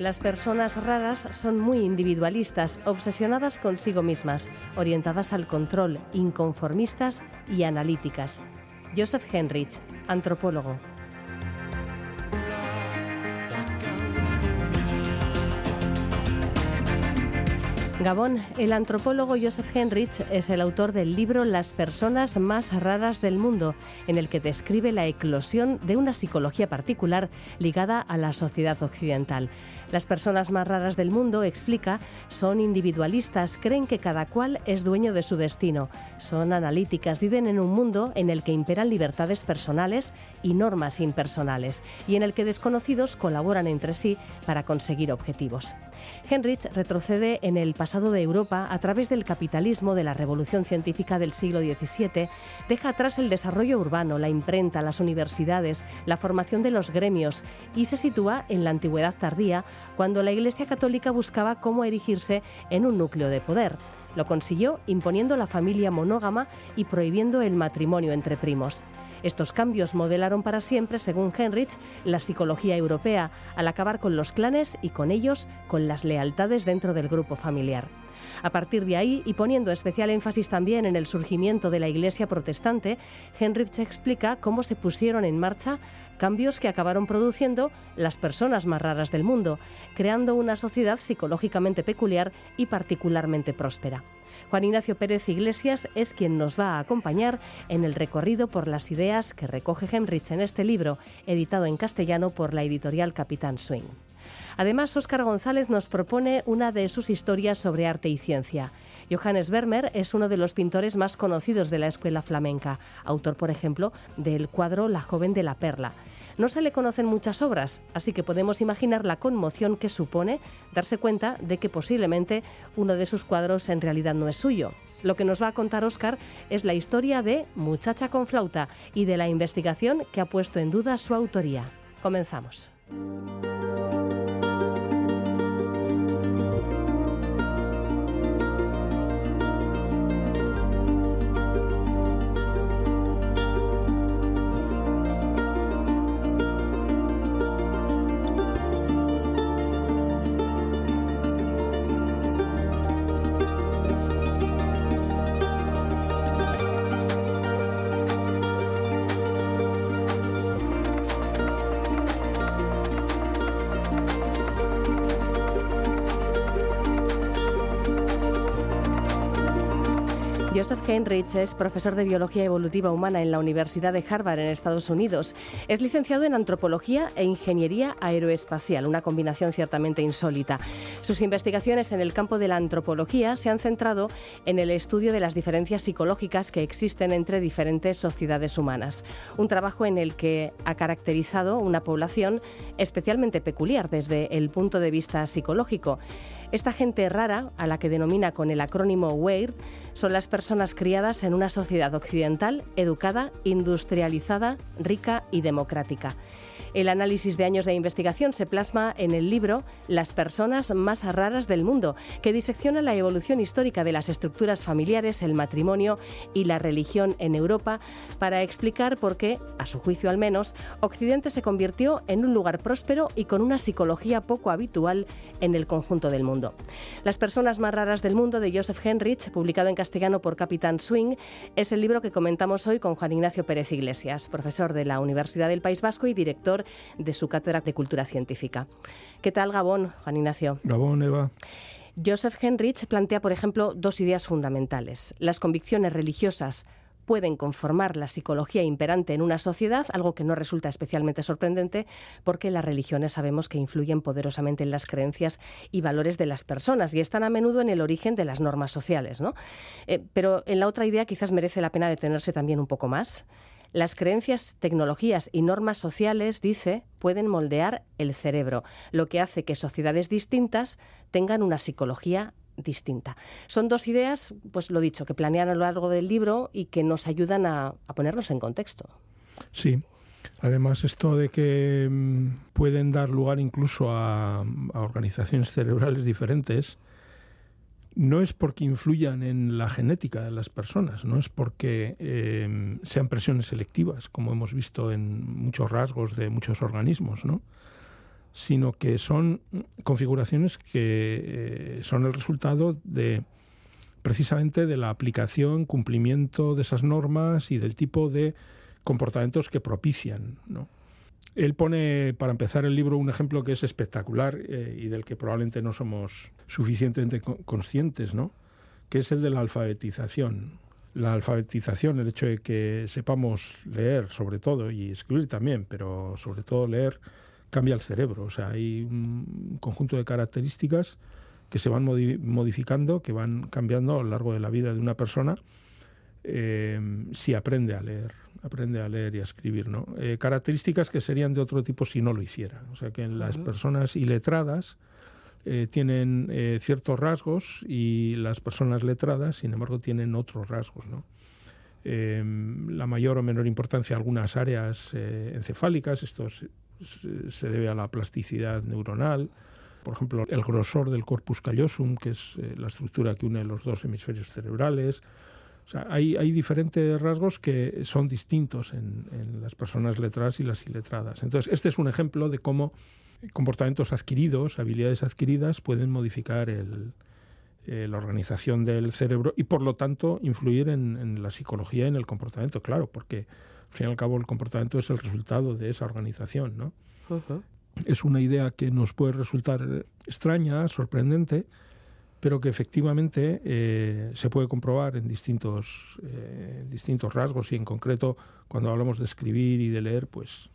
Las personas raras son muy individualistas, obsesionadas consigo mismas, orientadas al control, inconformistas y analíticas. Joseph Henrich, antropólogo. Gabón, el antropólogo Joseph Henrich es el autor del libro Las personas más raras del mundo, en el que describe la eclosión de una psicología particular ligada a la sociedad occidental. Las personas más raras del mundo, explica, son individualistas, creen que cada cual es dueño de su destino, son analíticas, viven en un mundo en el que imperan libertades personales y normas impersonales, y en el que desconocidos colaboran entre sí para conseguir objetivos. Henrich retrocede en el pasado de Europa a través del capitalismo de la revolución científica del siglo XVII, deja atrás el desarrollo urbano, la imprenta, las universidades, la formación de los gremios y se sitúa en la antigüedad tardía cuando la Iglesia Católica buscaba cómo erigirse en un núcleo de poder. Lo consiguió imponiendo la familia monógama y prohibiendo el matrimonio entre primos. Estos cambios modelaron para siempre, según Henrich, la psicología europea, al acabar con los clanes y con ellos con las lealtades dentro del grupo familiar. A partir de ahí, y poniendo especial énfasis también en el surgimiento de la Iglesia protestante, Henrich explica cómo se pusieron en marcha cambios que acabaron produciendo las personas más raras del mundo, creando una sociedad psicológicamente peculiar y particularmente próspera. Juan Ignacio Pérez Iglesias es quien nos va a acompañar en el recorrido por las ideas que recoge Henrich en este libro, editado en castellano por la editorial Capitán Swing. Además, Óscar González nos propone una de sus historias sobre arte y ciencia. Johannes Vermeer es uno de los pintores más conocidos de la escuela flamenca, autor, por ejemplo, del cuadro La joven de la perla. No se le conocen muchas obras, así que podemos imaginar la conmoción que supone darse cuenta de que posiblemente uno de sus cuadros en realidad no es suyo. Lo que nos va a contar Oscar es la historia de Muchacha con flauta y de la investigación que ha puesto en duda su autoría. Comenzamos. Heinrich es profesor de Biología Evolutiva Humana en la Universidad de Harvard en Estados Unidos. Es licenciado en Antropología e Ingeniería Aeroespacial, una combinación ciertamente insólita. Sus investigaciones en el campo de la antropología se han centrado en el estudio de las diferencias psicológicas que existen entre diferentes sociedades humanas. Un trabajo en el que ha caracterizado una población especialmente peculiar desde el punto de vista psicológico. Esta gente rara, a la que denomina con el acrónimo WEIRD, son las personas criadas en una sociedad occidental, educada, industrializada, rica y democrática. El análisis de años de investigación se plasma en el libro Las personas más raras del mundo, que disecciona la evolución histórica de las estructuras familiares, el matrimonio y la religión en Europa para explicar por qué, a su juicio al menos, Occidente se convirtió en un lugar próspero y con una psicología poco habitual en el conjunto del mundo. Las personas más raras del mundo de Joseph Henrich, publicado en castellano por Capitán Swing, es el libro que comentamos hoy con Juan Ignacio Pérez Iglesias, profesor de la Universidad del País Vasco y director de su cátedra de cultura científica. ¿Qué tal, Gabón, Juan Ignacio? Gabón, Eva. Joseph Henrich plantea, por ejemplo, dos ideas fundamentales. Las convicciones religiosas pueden conformar la psicología imperante en una sociedad, algo que no resulta especialmente sorprendente porque las religiones sabemos que influyen poderosamente en las creencias y valores de las personas y están a menudo en el origen de las normas sociales. ¿no? Eh, pero en la otra idea quizás merece la pena detenerse también un poco más. Las creencias, tecnologías y normas sociales, dice, pueden moldear el cerebro, lo que hace que sociedades distintas tengan una psicología distinta. Son dos ideas, pues lo dicho, que planean a lo largo del libro y que nos ayudan a, ponernos en contexto. Sí. Además, esto de que mm, pueden dar lugar incluso a, organizaciones cerebrales diferentes, no es porque influyan en la genética de las personas, no es porque eh, sean presiones selectivas, como hemos visto en muchos rasgos de muchos organismos, ¿no? sino que son configuraciones que eh, son el resultado de precisamente de la aplicación, cumplimiento de esas normas y del tipo de comportamientos que propician. Él pone, para empezar el libro, un ejemplo que es espectacular eh, y del que probablemente no somos suficientemente conscientes, ¿no? que es el de la alfabetización. La alfabetización, el hecho de que sepamos leer sobre todo y escribir también, pero sobre todo leer, cambia el cerebro. O sea, hay un conjunto de características que se van modificando, que van cambiando a lo largo de la vida de una persona eh, si aprende a leer, aprende a leer y a escribir, ¿no? Eh, características que serían de otro tipo si no lo hiciera. O sea que en las personas iletradas eh, tienen ciertos rasgos y las personas letradas, sin embargo, tienen otros rasgos, ¿no? la mayor o menor importancia algunas áreas encefálicas, esto se debe a la plasticidad neuronal, por ejemplo, el grosor del corpus callosum, que es eh, la estructura que une los dos hemisferios cerebrales. O sea, hay, hay diferentes rasgos que son distintos en, las personas letradas y las iletradas. Entonces, este es un ejemplo de cómo comportamientos adquiridos, habilidades adquiridas, pueden modificar el, eh, la organización del cerebro y, por lo tanto, influir en, en la psicología y en el comportamiento. Claro, porque al fin y al cabo el comportamiento es el resultado de esa organización, ¿no? Es una idea que nos puede resultar extraña, sorprendente, pero que efectivamente eh, se puede comprobar en distintos, eh, distintos rasgos y en concreto cuando hablamos de escribir y de leer, pues,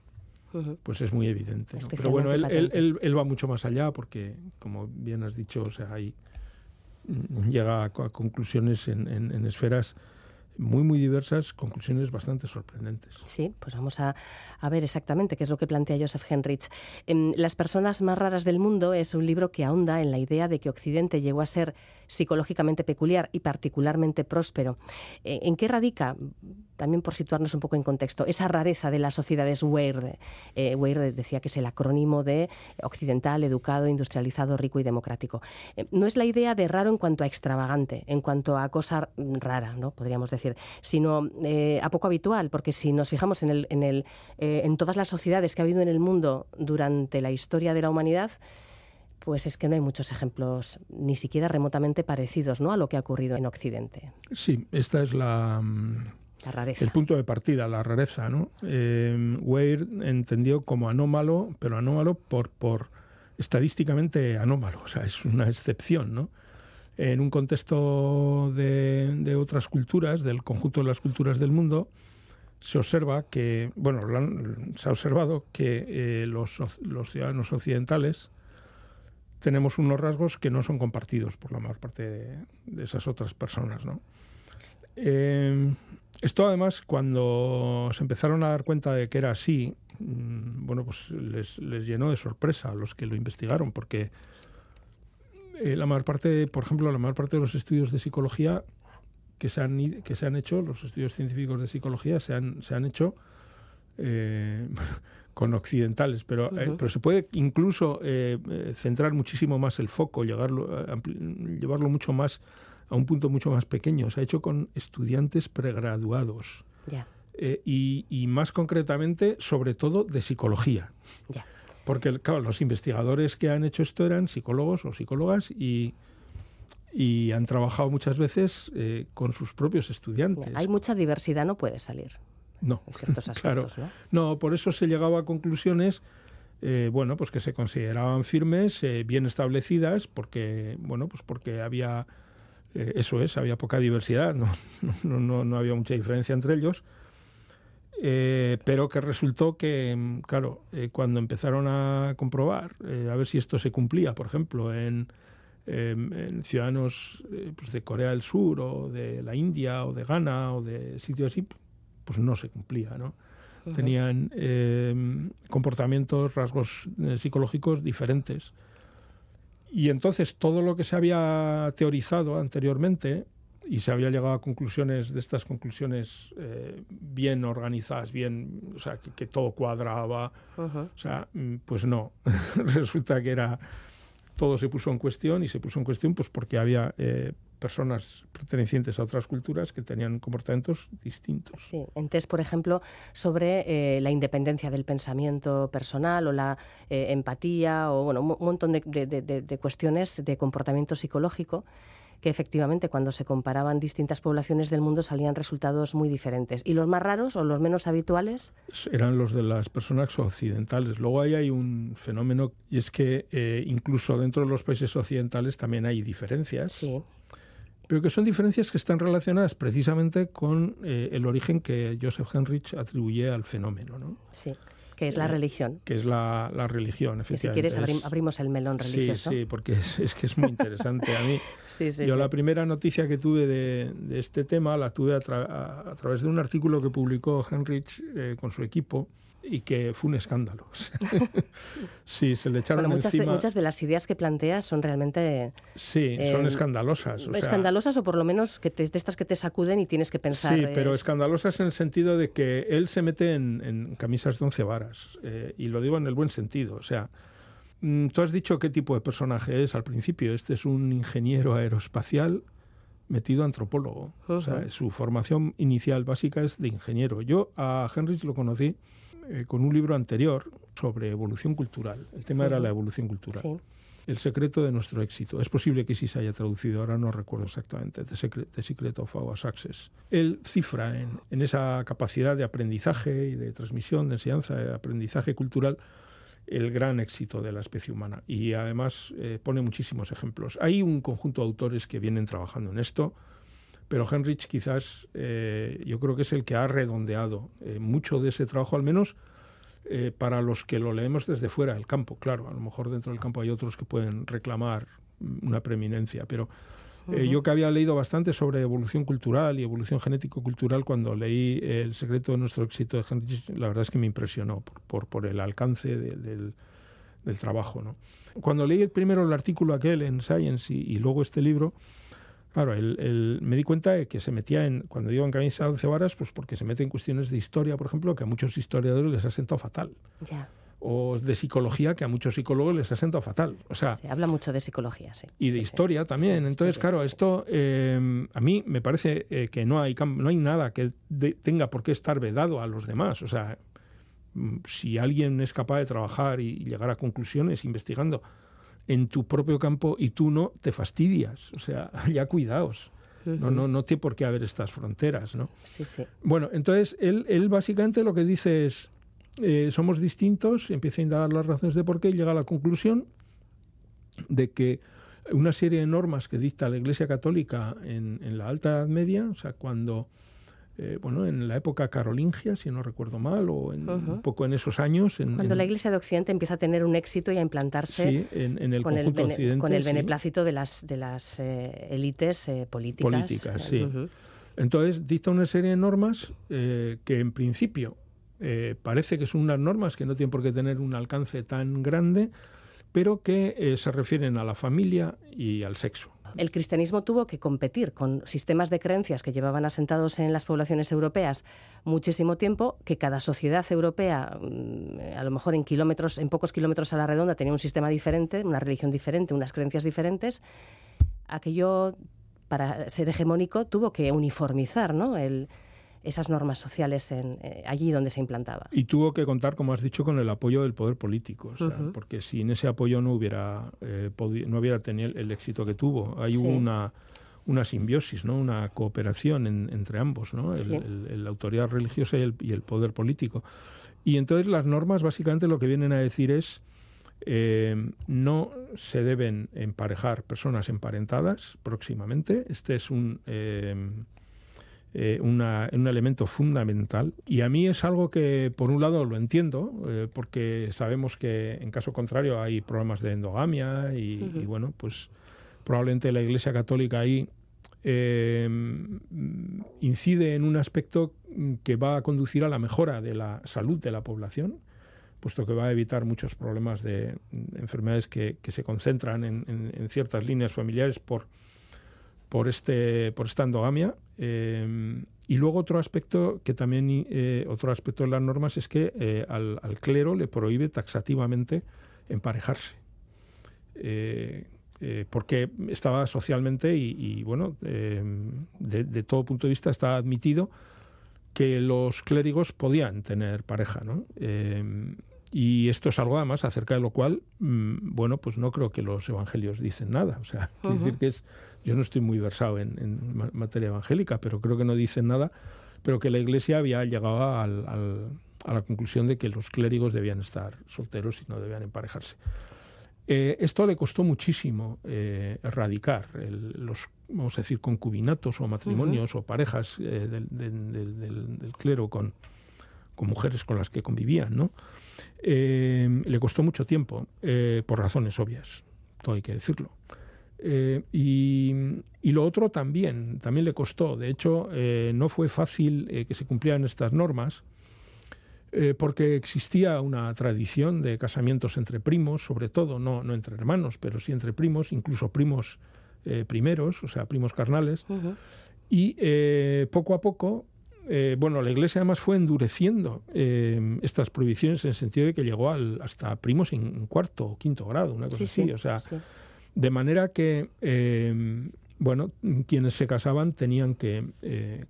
pues es muy evidente. Pero bueno, él, él, él, va mucho más allá porque, como bien has dicho, o sea, ahí llega a, conclusiones en, en esferas muy, muy diversas, conclusiones bastante sorprendentes. Sí, pues vamos a, ver exactamente qué es lo que plantea Joseph Henrich. Em, Las personas más raras del mundo es un libro que ahonda en la idea de que Occidente llegó a ser psicológicamente peculiar y particularmente próspero. Eh, ¿En qué radica, también por situarnos un poco en contexto, esa rareza de las sociedades Weird? Eh, decía que es el acrónimo de occidental, educado, industrializado, rico y democrático. Eh, no es la idea de raro en cuanto a extravagante, en cuanto a cosa rara, ¿no? podríamos decir, sino a poco habitual, porque si nos fijamos en, el, en, el, en todas las sociedades que ha habido en el mundo durante la historia de la humanidad, pues es que no hay muchos ejemplos ni siquiera remotamente parecidos ¿no? a lo que ha ocurrido en Occidente. Sí, esta es la, mm, rareza. el punto de partida, la rareza. ¿no? Eh, Weir entendió como anómalo, pero anómalo por, por estadísticamente anómalo, o sea, es una excepción. ¿no? En un contexto de, otras culturas, del conjunto de las culturas del mundo, se observa que, bueno, se ha observado que eh, los, los ciudadanos occidentales tenemos unos rasgos que no son compartidos por la mayor parte de, esas otras personas. ¿no? Eh, esto además, cuando se empezaron a dar cuenta de que era así, mm, bueno, pues les, llenó de sorpresa a los que lo investigaron, porque eh, la mayor parte, por ejemplo, la mayor parte de los estudios de psicología que se han, que se han hecho, los estudios científicos de psicología se han, se han hecho eh, con occidentales, pero, eh, pero se puede incluso centrar muchísimo más el foco, llevarlo, llevarlo mucho más a un punto mucho más pequeño. Se ha hecho con estudiantes pregraduados. y, más concretamente, sobre todo, de psicología. Porque, claro, los investigadores que han hecho esto eran psicólogos o psicólogas y, y han trabajado muchas veces con sus propios estudiantes. Hay mucha diversidad, no puede salir. No, claro. ¿no? por eso se llegaba a conclusiones, eh, bueno, pues que se consideraban firmes, eh, bien establecidas, porque, bueno, pues porque había, eh, eso es, había poca diversidad, no, no, no, no había mucha diferencia entre ellos. pero que resultó que, claro, cuando empezaron a comprobar, a ver si esto se cumplía, por ejemplo, en, en ciudadanos pues de Corea del Sur o de la India o de Ghana o de sitios así, pues no se cumplía, ¿no? Tenían em, comportamientos, rasgos eh, psicológicos diferentes. Y entonces todo lo que se había teorizado anteriormente y se había llegado a conclusiones de estas conclusiones eh, bien organizadas, bien, o sea, que, todo cuadraba, o sea, mm, pues no, resulta que era todo se puso en cuestión y se puso en cuestión pues porque había eh, personas pertenecientes a otras culturas que tenían comportamientos distintos. Sí, entonces, por ejemplo, sobre eh, la independencia del pensamiento personal o la eh, empatía o bueno, un montón de, de cuestiones de comportamiento psicológico que efectivamente cuando se comparaban distintas poblaciones del mundo salían resultados muy diferentes. ¿Y los más raros o los menos habituales? Eran los de las personas occidentales. Luego ahí hay un fenómeno y es que eh, incluso dentro de los países occidentales también hay diferencias. Sí. Pero que son diferencias que están relacionadas precisamente con eh, el origen que Joseph Henrich atribuye al fenómeno. ¿no? Sí que es la religión. Que es la, religión, efectivamente. si quieres abrimos el melón religioso. Sí, sí, porque es, que es muy interesante. A mí, yo la primera noticia que tuve de, este tema la tuve a, través de un artículo que publicó Henrich eh, con su equipo y que fue un escándalo. sí, se le echaron muchas encima... De, muchas de las ideas que planteas son realmente... Sí, son eh, escandalosas. escandalosas o por lo menos que de estas que te sacuden y tienes que pensar... Sí, pero escandalosas en el sentido de que él se mete en, camisas de once varas. Eh, y lo digo en el buen sentido. O sea, mm, tú has dicho qué tipo de personaje es al principio. Este es un ingeniero aeroespacial metido antropólogo. O sea, su formación inicial básica es de ingeniero. Yo a Henrich lo conocí eh, con un libro anterior sobre evolución cultural. El tema era la evolución cultural. El secreto de nuestro éxito. Es posible que sí se haya traducido, ahora no recuerdo exactamente, The Secret, of Our Success. Él cifra en, en, esa capacidad de aprendizaje y de transmisión, de enseñanza, de aprendizaje cultural, el gran éxito de la especie humana. Y además eh, pone muchísimos ejemplos. Hay un conjunto de autores que vienen trabajando en esto pero Henrich quizás eh, yo creo que es el que ha redondeado eh, mucho de ese trabajo, al menos eh, para los que lo leemos desde fuera del campo. Claro, a lo mejor dentro del campo hay otros que pueden reclamar una preeminencia, pero yo que había leído bastante sobre evolución cultural y evolución genético-cultural cuando leí El secreto de nuestro éxito de Henrich, la verdad es que me impresionó por, por, el alcance del, del, trabajo. ¿no? Cuando leí primero el artículo aquel en Science y luego este libro, Claro, el, me di cuenta de que se metía en, cuando digo en camisa de once varas, pues porque se mete en cuestiones de historia, por ejemplo, que a muchos historiadores les ha sentado fatal. O de psicología, que a muchos psicólogos les ha sentado fatal. O sea, se habla mucho de psicología, sí. Y de historia también. Entonces, claro, esto eh, a mí me parece eh, que no hay, no hay nada que tenga por qué estar vedado a los demás. O sea, mm, si alguien es capaz de trabajar y llegar a conclusiones investigando en tu propio campo y tú no, te fastidias. O sea, ya cuidaos. No, no, no tiene por qué haber estas fronteras, ¿no? Sí, sí. Bueno, entonces él, él básicamente lo que dice es, eh, somos distintos, empieza a indagar las razones de por qué y llega a la conclusión de que una serie de normas que dicta la Iglesia Católica en, en la Alta Edad Media, o sea, cuando eh, bueno, en la época carolingia, si no recuerdo mal, o un poco en esos años. Cuando la Iglesia de Occidente empieza a tener un éxito y a implantarse en, el con, el con el beneplácito de las, de las eh, élites eh, políticas. Políticas, sí. Entonces dicta una serie de normas que en principio parece que son unas normas que no tienen por qué tener un alcance tan grande, pero que se refieren a la familia y al sexo el cristianismo tuvo que competir con sistemas de creencias que llevaban asentados en las poblaciones europeas muchísimo tiempo, que cada sociedad europea, mm, a lo mejor en kilómetros, en pocos kilómetros a la redonda, tenía un sistema diferente, una religión diferente, unas creencias diferentes. Aquello, para ser hegemónico, tuvo que uniformizar ¿no? el, esas normas sociales en, eh, allí donde se implantaba. Y tuvo que contar, como has dicho, con el apoyo del poder político, porque sin ese apoyo no hubiera, eh, no hubiera tenido el éxito que tuvo. Hay una, una simbiosis, ¿no? una cooperación entre ambos, ¿no? la autoridad religiosa y el, poder político. Y entonces las normas básicamente lo que vienen a decir es eh, no se deben emparejar personas emparentadas próximamente. Este es un eh, un elemento fundamental. Y a mí es algo que, por un lado, lo entiendo, eh, porque sabemos que en caso contrario hay problemas de endogamia y, bueno, pues probablemente la Iglesia Católica ahí eh, incide en un aspecto que va a conducir a la mejora de la salud de la población puesto que va a evitar muchos problemas de, enfermedades que, se concentran en, ciertas líneas familiares por, por, este, por esta endogamia. Eh, y luego otro aspecto que también eh, otro aspecto de las normas es que eh, al, clero le prohíbe taxativamente emparejarse. porque estaba socialmente y, bueno, de, de, todo punto de vista está admitido que los clérigos podían tener pareja, ¿no? Y esto es algo además acerca de lo cual, mm, bueno, pues no creo que los evangelios dicen nada. O sea, decir que es, yo no estoy muy versado en, materia evangélica, pero creo que no dicen nada, pero que la Iglesia había llegado a la conclusión de que los clérigos debían estar solteros y no debían emparejarse. Eh, esto le costó muchísimo eh, erradicar los, vamos a decir, concubinatos o matrimonios o parejas eh, del, del, clero con, con mujeres con las que convivían, ¿no? Eh, le costó mucho tiempo, eh, por razones obvias, todo hay que decirlo. Eh, y, lo otro también, también le costó. De hecho, no fue fácil que se cumplieran estas normas, porque existía una tradición de casamientos entre primos, sobre todo, no, no entre hermanos, pero sí entre primos, incluso primos primeros, o sea, primos carnales. Y poco a poco eh, bueno, la Iglesia además fue endureciendo eh, estas prohibiciones en el sentido de que llegó al, hasta primos en cuarto o quinto grado, una cosa así. o sea, de manera que, eh, bueno, quienes se casaban tenían que,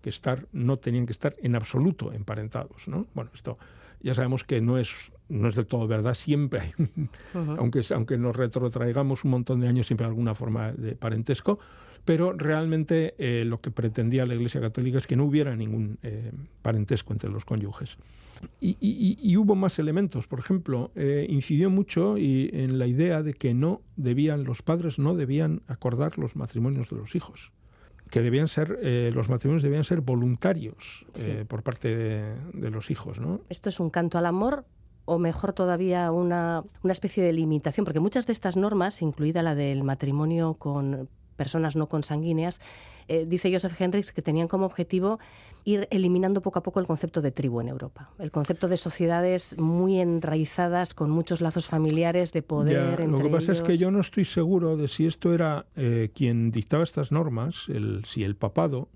estar, no tenían que estar en absoluto emparentados, ¿no? Bueno, esto ya sabemos que no es no es del todo verdad, siempre hay, aunque, aunque nos retrotraigamos un montón de años, siempre hay alguna forma de parentesco, pero realmente eh, lo que pretendía la Iglesia Católica es que no hubiera ningún eh, parentesco entre los cónyuges. Y, hubo más elementos. Por ejemplo, eh, incidió mucho y, en la idea de que no debían, los padres no debían acordar los matrimonios de los hijos que debían ser los matrimonios debían ser voluntarios por parte de, los hijos ¿no? esto es un canto al amor o mejor todavía una, una especie de limitación porque muchas de estas normas incluida la del matrimonio con personas no consanguíneas, eh, dice Joseph Henricks que tenían como objetivo ir eliminando poco a poco el concepto de tribu en Europa, el concepto de sociedades muy enraizadas con muchos lazos familiares de poder. lo que pasa es que yo no estoy seguro de si esto era eh, quien dictaba estas normas, el, si el papado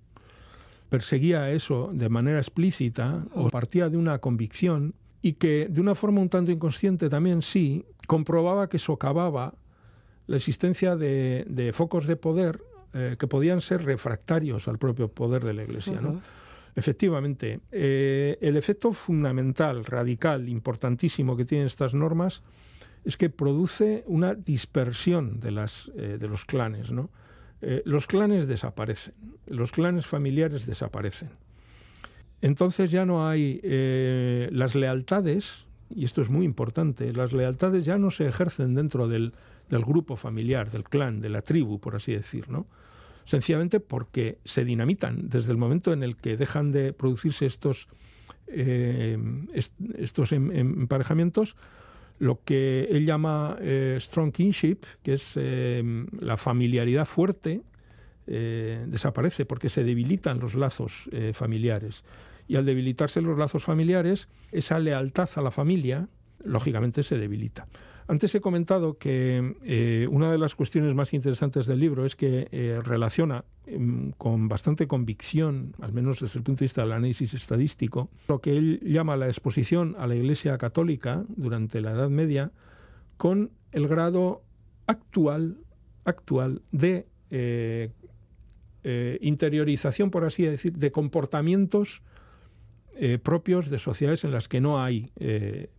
perseguía eso de manera explícita o partía de una convicción y que de una forma un tanto inconsciente también sí comprobaba que socavaba la existencia de, focos de poder eh, que podían ser refractarios al propio poder de la Iglesia. Efectivamente, eh, el efecto fundamental, radical, importantísimo que tienen estas normas es que produce una dispersión de, las, eh, de los clanes. los clanes desaparecen, los clanes familiares desaparecen. Entonces ya no hay las lealtades, y esto es muy importante, las lealtades ya no se ejercen dentro del, grupo familiar, del clan, de la tribu, por así decir, ¿no? Sencillamente porque se dinamitan desde el momento en el que dejan de producirse estos, eh, estos em, em, emparejamientos, lo que él llama eh, strong kinship, que es eh, la familiaridad fuerte, desaparece porque se debilitan los lazos familiares. Y al debilitarse los lazos familiares, esa lealtad a la familia, lógicamente, se debilita. Antes he comentado que eh, una de las cuestiones más interesantes del libro es que eh, relaciona em, con bastante convicción, al menos desde el punto de vista del análisis estadístico, lo que él llama la exposición a la Iglesia Católica durante la Edad Media con el grado actual, actual de eh, interiorización, por así decir, de comportamientos propios de sociedades en las que no hay eh,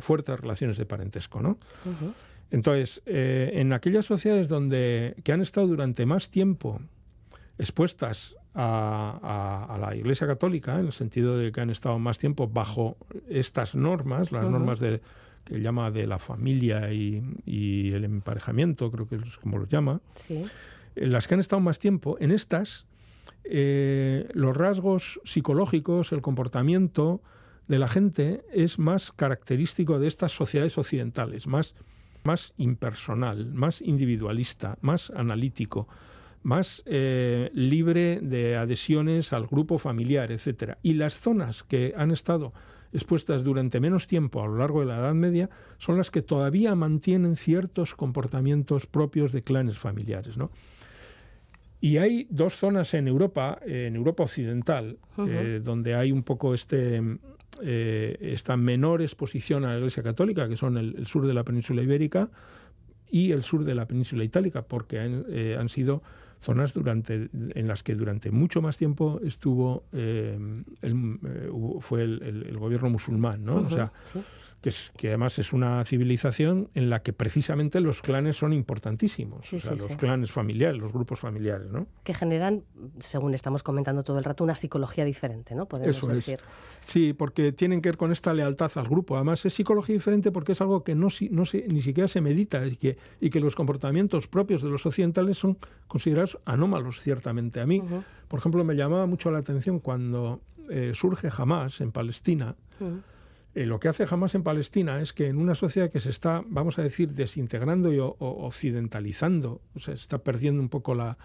fuertes relaciones de parentesco, ¿no? Entonces, eh, en aquellas sociedades donde que han estado durante más tiempo expuestas a, la Iglesia Católica, en el sentido de que han estado más tiempo bajo estas normas, las normas de, que llama de la familia y, el emparejamiento, creo que es como lo llama, sí. en las que han estado más tiempo, en estas, eh, los rasgos psicológicos, el comportamiento, de la gente es más característico de estas sociedades occidentales, más, más impersonal, más individualista, más analítico, más eh, libre de adhesiones al grupo familiar, etcétera. Y las zonas que han estado expuestas durante menos tiempo a lo largo de la Edad Media son las que todavía mantienen ciertos comportamientos propios de clanes familiares, ¿no? Y hay dos zonas en Europa, en Europa occidental, eh, donde hay un poco este, eh, esta menor exposición a la Iglesia Católica, que son el, sur de la península ibérica y el sur de la península itálica, porque han, eh, han sido zonas durante, en las que durante mucho más tiempo estuvo eh, el, fue el, gobierno musulmán, ¿no? o sea, que, es, que además es una civilización en la que precisamente los clanes son importantísimos, los clanes familiares, los grupos familiares, ¿no? Que generan, según estamos comentando todo el rato, una psicología diferente, ¿no? Podemos decir. Sí, porque tienen que ver con esta lealtad al grupo. Además es psicología diferente porque es algo que no, no se, ni siquiera se medita y que, y que los comportamientos propios de los occidentales son considerados anómalos, ciertamente. A mí, por ejemplo, me llamaba mucho la atención cuando eh, surge Hamas en Palestina. Eh, lo que hace jamás en Palestina es que en una sociedad que se está, vamos a decir, desintegrando y occidentalizando, o sea, se está perdiendo un poco la,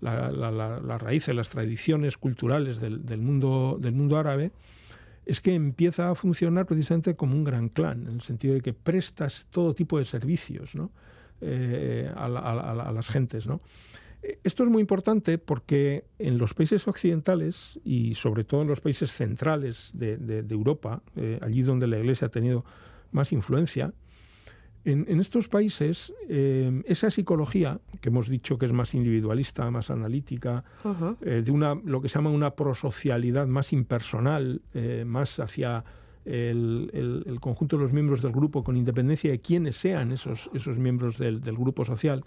la, la, raíces, las tradiciones culturales del, mundo, del mundo árabe, es que empieza a funcionar precisamente como un gran clan, en el sentido de que prestas todo tipo de servicios ¿no? Eh, a, a, las gentes. ¿no? Esto es muy importante porque en los países occidentales y sobre todo en los países centrales de, Europa, eh, allí donde la Iglesia ha tenido más influencia, en, estos países eh, esa psicología, que hemos dicho que es más individualista, más analítica, eh, de una, lo que se llama una prosocialidad más impersonal, más hacia el, conjunto de los miembros del grupo, con independencia de quiénes sean esos, esos miembros del grupo social,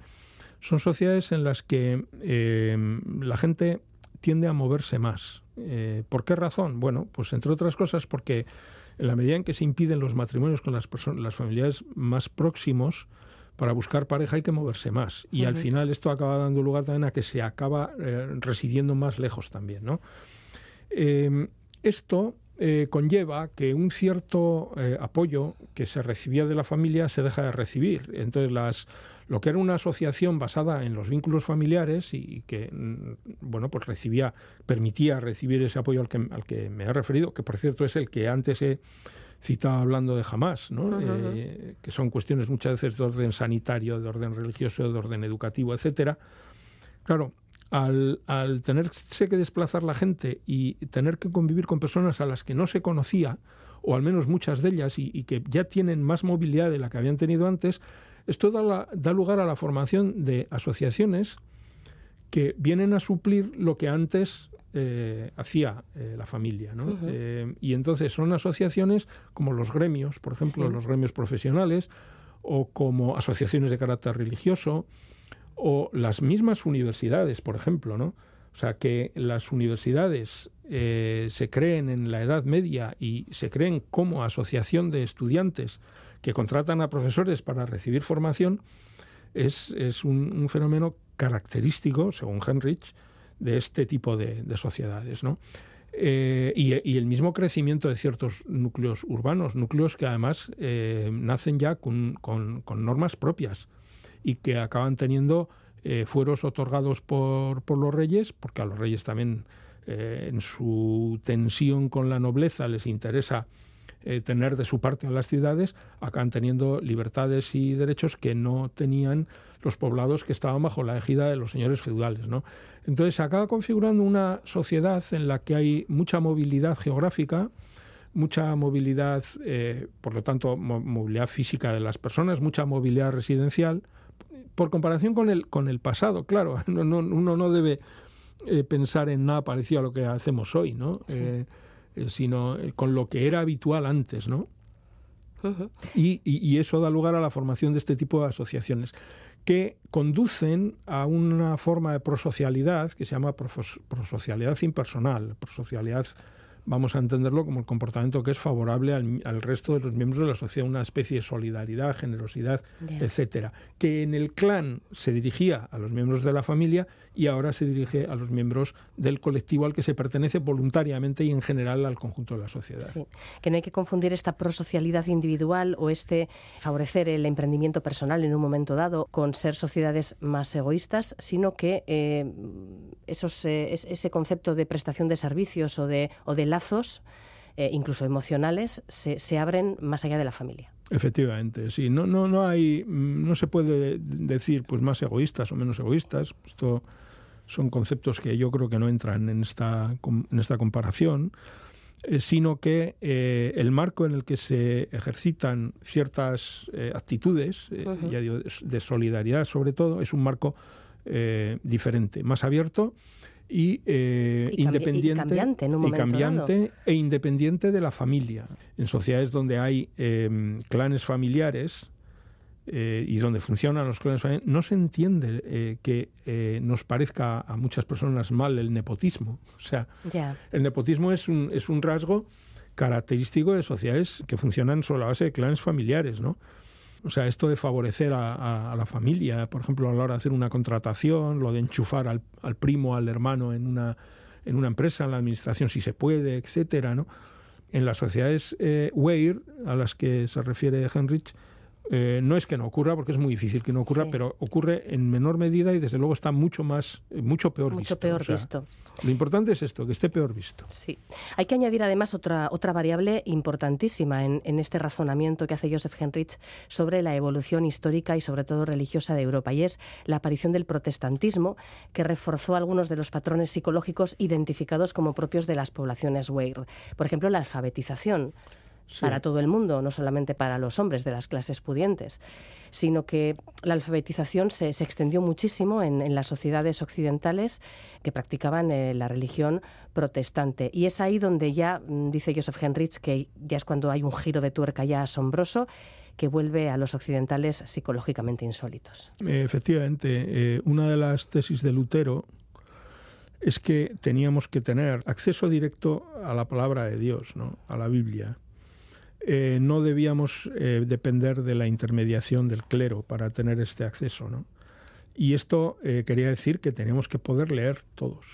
son sociedades en las que eh, la gente tiende a moverse más. Eh, ¿Por qué razón? Bueno, pues entre otras cosas porque en la medida en que se impiden los matrimonios con las, personas, las familiares más próximos, para buscar pareja hay que moverse más. Y al final esto acaba dando lugar también a que se acaba eh, residiendo más lejos también. ¿no? esto conlleva que un cierto apoyo que se recibía de la familia se deja de recibir. Entonces las, lo que era una asociación basada en los vínculos familiares y que mm, bueno pues recibía permitía recibir ese apoyo al que, al que me ha referido que por cierto es el que antes he citado hablando de jamás ¿no? Eh, que son cuestiones muchas veces de orden sanitario de orden religioso de orden educativo etcétera claro al, al, tenerse que desplazar la gente y tener que convivir con personas a las que no se conocía, o al menos muchas de ellas, y que ya tienen más movilidad de la que habían tenido antes, esto da, lugar a la formación de asociaciones que vienen a suplir lo que antes eh, hacía eh, la familia. Eh, y entonces son asociaciones como los gremios, por ejemplo, los gremios profesionales, o como asociaciones de carácter religioso, o las mismas universidades, por ejemplo. ¿no? O sea, que las universidades se creen en la Edad Media y se creen como asociación de estudiantes que contratan a profesores para recibir formación es, un, fenómeno característico, según Henrich, de este tipo de, sociedades. ¿no? Eh, y, el mismo crecimiento de ciertos núcleos urbanos, núcleos que además eh, nacen ya con, normas propias y que acaban teniendo eh, fueros otorgados por, por, los reyes, porque a los reyes también en su tensión con la nobleza les interesa eh, tener de su parte a las ciudades, acaban teniendo libertades y derechos que no tenían los poblados que estaban bajo la égida de los señores feudales. ¿no? Entonces se acaba configurando una sociedad en la que hay mucha movilidad geográfica, mucha movilidad, eh, por lo tanto, movilidad física de las personas, mucha movilidad residencial, por comparación con el, con el pasado, claro, uno no debe eh, pensar en nada parecido a lo que hacemos hoy, ¿no? Eh, sino eh, con lo que era habitual antes, ¿no? y, eso da lugar a la formación de este tipo de asociaciones que conducen a una forma de prosocialidad que se llama prosocialidad impersonal, prosocialidad vamos a entenderlo como el comportamiento que es favorable al, resto de los miembros de la sociedad, una especie de solidaridad, generosidad, etcétera. Que en el clan se dirigía a los miembros de la familia y ahora se dirige a los miembros del colectivo al que se pertenece voluntariamente y en general al conjunto de la sociedad. Sí. Que no hay que confundir esta prosocialidad individual o este favorecer el emprendimiento personal en un momento dado con ser sociedades más egoístas, sino que eh, esos, eh, ese concepto de prestación de servicios o de, o de lazos, eh, incluso emocionales, se, se abren más allá de la familia. Efectivamente, sí. No, no, no hay, no se puede decir pues más egoístas o menos egoístas. Esto son conceptos que yo creo que no entran en esta, en esta comparación, eh, sino que eh, el marco en el que se ejercitan ciertas actitudes, de solidaridad sobre todo, es un marco diferente, más abierto y, eh, independiente y cambiante, e independiente de la familia. En sociedades donde hay em, clanes familiares eh, y donde funcionan los clanes familiares, no se entiende eh, que nos parezca a muchas personas mal el nepotismo. O sea, el nepotismo es un, es un rasgo característico de sociedades que funcionan sobre la base de clanes familiares, ¿no? O sea, esto de favorecer a, la familia, por ejemplo, a la hora de hacer una contratación, lo de enchufar al, primo, al hermano en una, en una empresa, en la administración, si se puede, etcétera, ¿no? En las sociedades eh, Weir, a las que se refiere Henrich, eh, no es que no ocurra, porque es muy difícil que no ocurra, pero ocurre en menor medida y desde luego está mucho más, eh, mucho peor mucho visto. peor visto. Lo importante es esto, que esté peor visto. Sí. Hay que añadir además otra, otra variable importantísima en, en este razonamiento que hace Joseph Henrich sobre la evolución histórica y sobre todo religiosa de Europa, y es la aparición del protestantismo, que reforzó algunos de los patrones psicológicos identificados como propios de las poblaciones Weir. Por ejemplo, la alfabetización para todo el mundo, no solamente para los hombres de las clases pudientes, sino que la alfabetización se, extendió muchísimo en, las sociedades occidentales que practicaban eh, la religión protestante. Y es ahí donde ya, mm, dice Joseph Henrich, que ya es cuando hay un giro de tuerca ya asombroso, que vuelve a los occidentales psicológicamente insólitos. Efectivamente, eh, una de las tesis de Lutero es que teníamos que tener acceso directo a la palabra de Dios, ¿no? a la Biblia. Eh, no debíamos eh, depender de la intermediación del clero para tener este acceso. ¿no? Y esto eh, quería decir que tenemos que poder leer todos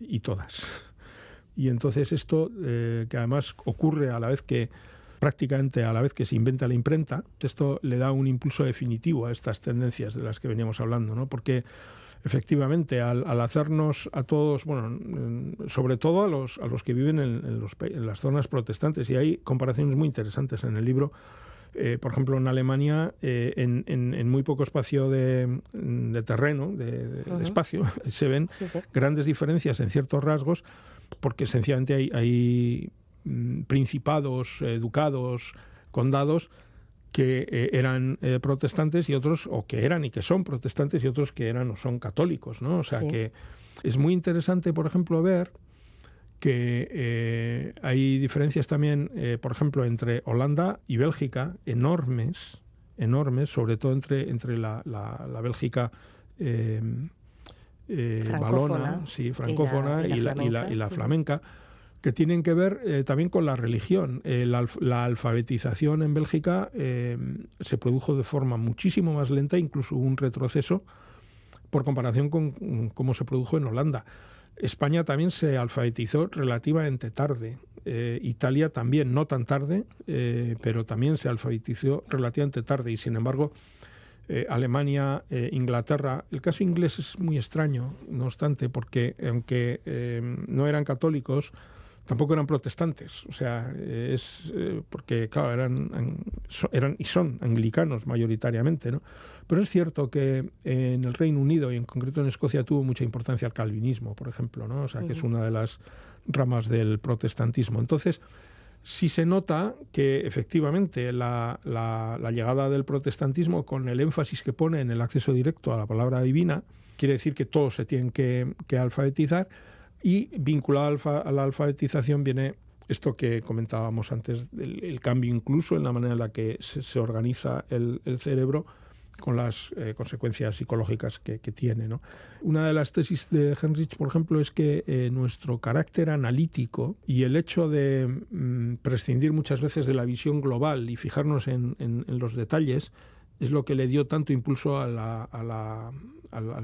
y todas. Y entonces esto, que además ocurre a la vez que prácticamente a la vez que se inventa la imprenta, esto le da un impulso definitivo a estas tendencias de las que veníamos hablando, ¿no? Porque efectivamente, al, hacernos a todos, bueno, sobre todo a los, a los que viven en, las zonas protestantes, y hay comparaciones muy interesantes en el libro. Eh, por ejemplo, en Alemania, eh, en, muy poco espacio de, terreno, de, espacio, se ven grandes diferencias en ciertos rasgos, porque sencillamente hay, hay mm, principados, educados, condados que eh, eran eh, protestantes y otros, o que eran y que son protestantes y otros que eran o son católicos, ¿no? O sea que es muy interesante, por ejemplo, ver que eh, hay diferencias también, por ejemplo, entre Holanda y Bélgica, enormes, enormes, sobre todo entre, entre la, la, Bélgica balona, sí, francófona y la, y la flamenca que tienen que ver eh, también con la religión. Eh, la, alfabetización en Bélgica eh, se produjo de forma muchísimo más lenta, incluso un retroceso por comparación con cómo se produjo en Holanda. España también se alfabetizó relativamente tarde. Italia también, no tan tarde, pero también se alfabetizó relativamente tarde. Y sin embargo, Alemania, Inglaterra. El caso inglés es muy extraño, no obstante, porque aunque no eran católicos, tampoco eran protestantes, o sea, es eh, porque, claro, eran, eran y son anglicanos mayoritariamente, ¿no? Pero es cierto que en el Reino Unido y en concreto en Escocia tuvo mucha importancia el calvinismo, por ejemplo, ¿no? O sea, que es una de las ramas del protestantismo. Entonces, sí se nota que efectivamente la, la, llegada del protestantismo con el énfasis que pone en el acceso directo a la palabra divina, quiere decir que todos se tienen que, que alfabetizar, y vinculado a la alfabetización viene esto que comentábamos antes, el, cambio incluso en la manera en la que se, organiza el, cerebro, con las eh, consecuencias psicológicas que, tiene. Una de las tesis de Henrich, por ejemplo, es que eh, nuestro carácter analítico y el hecho de mm, prescindir muchas veces de la visión global y fijarnos en, los detalles es lo que le dio tanto impulso al,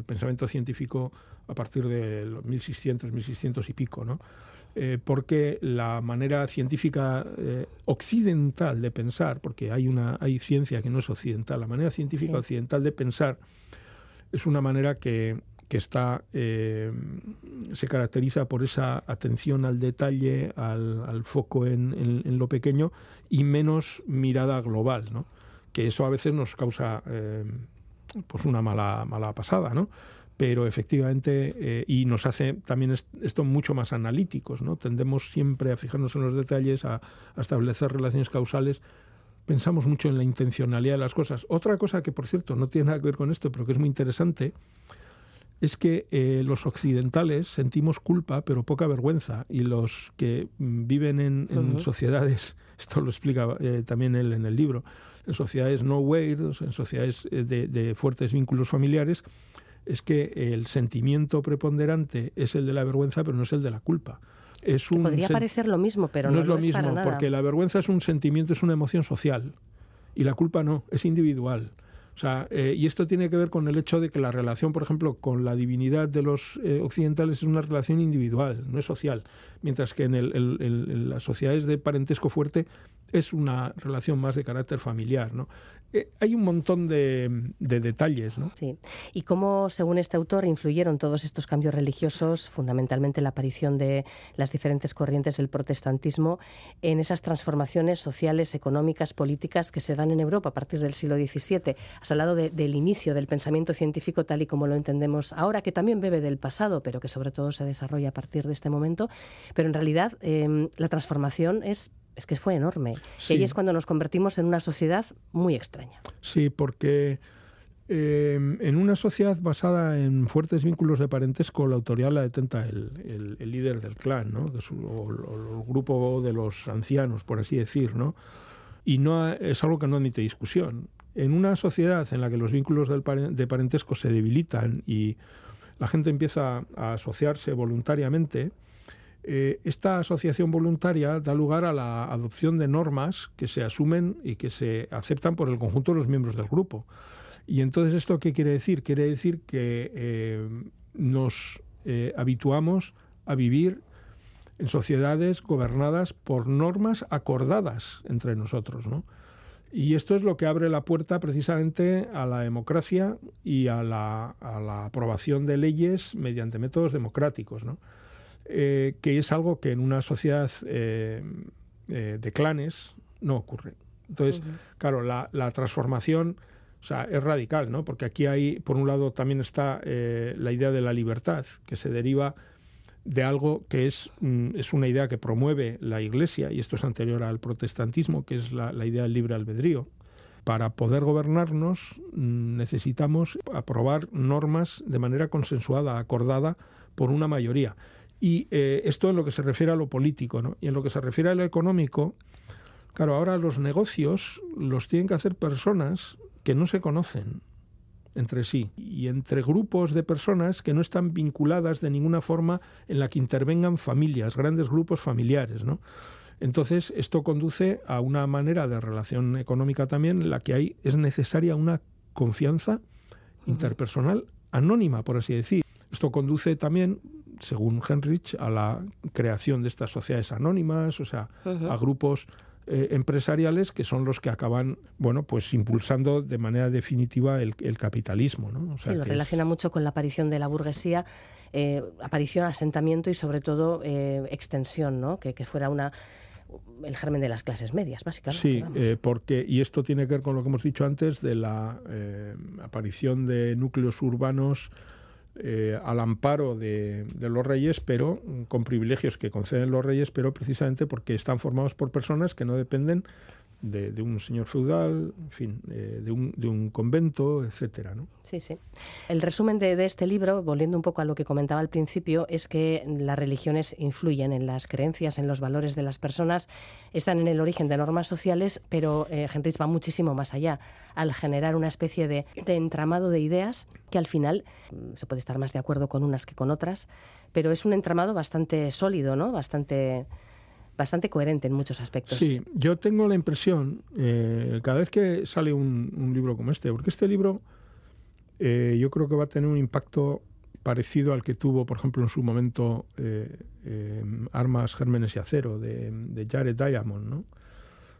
pensamiento científico a partir de los 1600, 1600 y pico. ¿no? Eh, porque la manera científica eh, occidental de pensar, porque hay una hay ciencia que no es occidental, la manera científica occidental de pensar es una manera que, está eh, se caracteriza por esa atención al detalle, al, foco en, lo pequeño y menos mirada global, ¿no? Que eso a veces nos causa pues una mala mala pasada, ¿no? Pero efectivamente, eh, y nos hace también esto mucho más analíticos, ¿no? Tendemos siempre a fijarnos en los detalles, a, establecer relaciones causales, pensamos mucho en la intencionalidad de las cosas. Otra cosa que, por cierto, no tiene nada que ver con esto, pero que es muy interesante, es que eh, los occidentales sentimos culpa, pero poca vergüenza, y los que mm, viven en, sociedades, esto lo explica eh, también él en el libro, en sociedades no weirs, en sociedades de fuertes vínculos familiares, es que el sentimiento preponderante es el de la vergüenza, pero no es el de la culpa. Es un podría parecer lo mismo, pero no, es lo, mismo, porque la vergüenza es un sentimiento, es una emoción social, y la culpa no, es individual. O sea, eh, y esto tiene que ver con el hecho de que la relación, por ejemplo, con la divinidad de los eh, occidentales es una relación individual, no es social, mientras que en, en las sociedades de parentesco fuerte es una relación más de carácter familiar. ¿no? Eh, hay un montón de, detalles. Sí. ¿Y cómo, según este autor, influyeron todos estos cambios religiosos, fundamentalmente la aparición de las diferentes corrientes del protestantismo, en esas transformaciones sociales, económicas, políticas que se dan en Europa a partir del siglo XVII? Has hablado del inicio del pensamiento científico tal y como lo entendemos ahora, que también bebe del pasado, pero que sobre todo se desarrolla a partir de este momento. Pero en realidad em, la transformación es es que fue enorme. Y ahí es cuando nos convertimos en una sociedad muy extraña. Sí, porque eh, en una sociedad basada en fuertes vínculos de parentesco, la autoridad la detenta el, líder del clan, ¿no? o, el grupo de los ancianos, por así decir, ¿no? Y no es algo que no admite discusión. En una sociedad en la que los vínculos de parentesco se debilitan y la gente empieza a asociarse voluntariamente, eh, esta asociación voluntaria da lugar a la adopción de normas que se asumen y que se aceptan por el conjunto de los miembros del grupo. Y entonces, ¿esto qué quiere decir? Quiere decir que eh, nos eh, habituamos a vivir en sociedades gobernadas por normas acordadas entre nosotros. Y esto es lo que abre la puerta precisamente a la democracia y a la, a la aprobación de leyes mediante métodos democráticos. ¿no? Eh, que es algo que en una sociedad eh, eh, de clanes no ocurre. Entonces, claro, la, transformación o sea, es radical, ¿no? Porque aquí hay, por un lado, también está la idea de la libertad, que se deriva de algo que es, mm, es una idea que promueve la Iglesia, y esto es anterior al protestantismo, que es la, la idea del libre albedrío. Para poder gobernarnos mm, necesitamos aprobar normas de manera consensuada, acordada por una mayoría. Y eh, esto en lo que se refiere a lo político, ¿no? Y en lo que se refiere a lo económico, claro, ahora los negocios los tienen que hacer personas que no se conocen entre sí y entre grupos de personas que no están vinculadas de ninguna forma en la que intervengan familias, grandes grupos familiares, ¿no? Entonces, esto conduce a una manera de relación económica también en la que hay, es necesaria una confianza interpersonal anónima, por así decir. Esto conduce también según Henrich, a la creación de estas sociedades anónimas, o sea, a grupos eh, empresariales que son los que acaban, bueno, pues impulsando de manera definitiva el, capitalismo. ¿no? sí, lo relaciona mucho con la aparición de la burguesía, eh, aparición, asentamiento y sobre todo eh, extensión, ¿no? Que, fuera una el germen de las clases medias, básicamente. Sí, porque, y esto tiene que ver con lo que hemos dicho antes de la aparición de núcleos urbanos eh, al amparo de, los reyes, pero mm, con privilegios que conceden los reyes, pero precisamente porque están formados por personas que no dependen de, un señor feudal, en fin, eh, de, un, de, un, convento, etcétera. ¿no? Sí, sí. El resumen de, este libro, volviendo un poco a lo que comentaba al principio, es que las religiones influyen en las creencias, en los valores de las personas, están en el origen de normas sociales, pero eh, va muchísimo más allá, al generar una especie de, de entramado de ideas que al final mm, se puede estar más de acuerdo con unas que con otras, pero es un entramado bastante sólido, ¿no? Bastante bastante coherente en muchos aspectos. Sí, yo tengo la impresión, eh, cada vez que sale un, libro como este, porque este libro eh, yo creo que va a tener un impacto parecido al que tuvo, por ejemplo, en su momento eh, Armas, Gérmenes y Acero, de, de Jared Diamond, ¿no?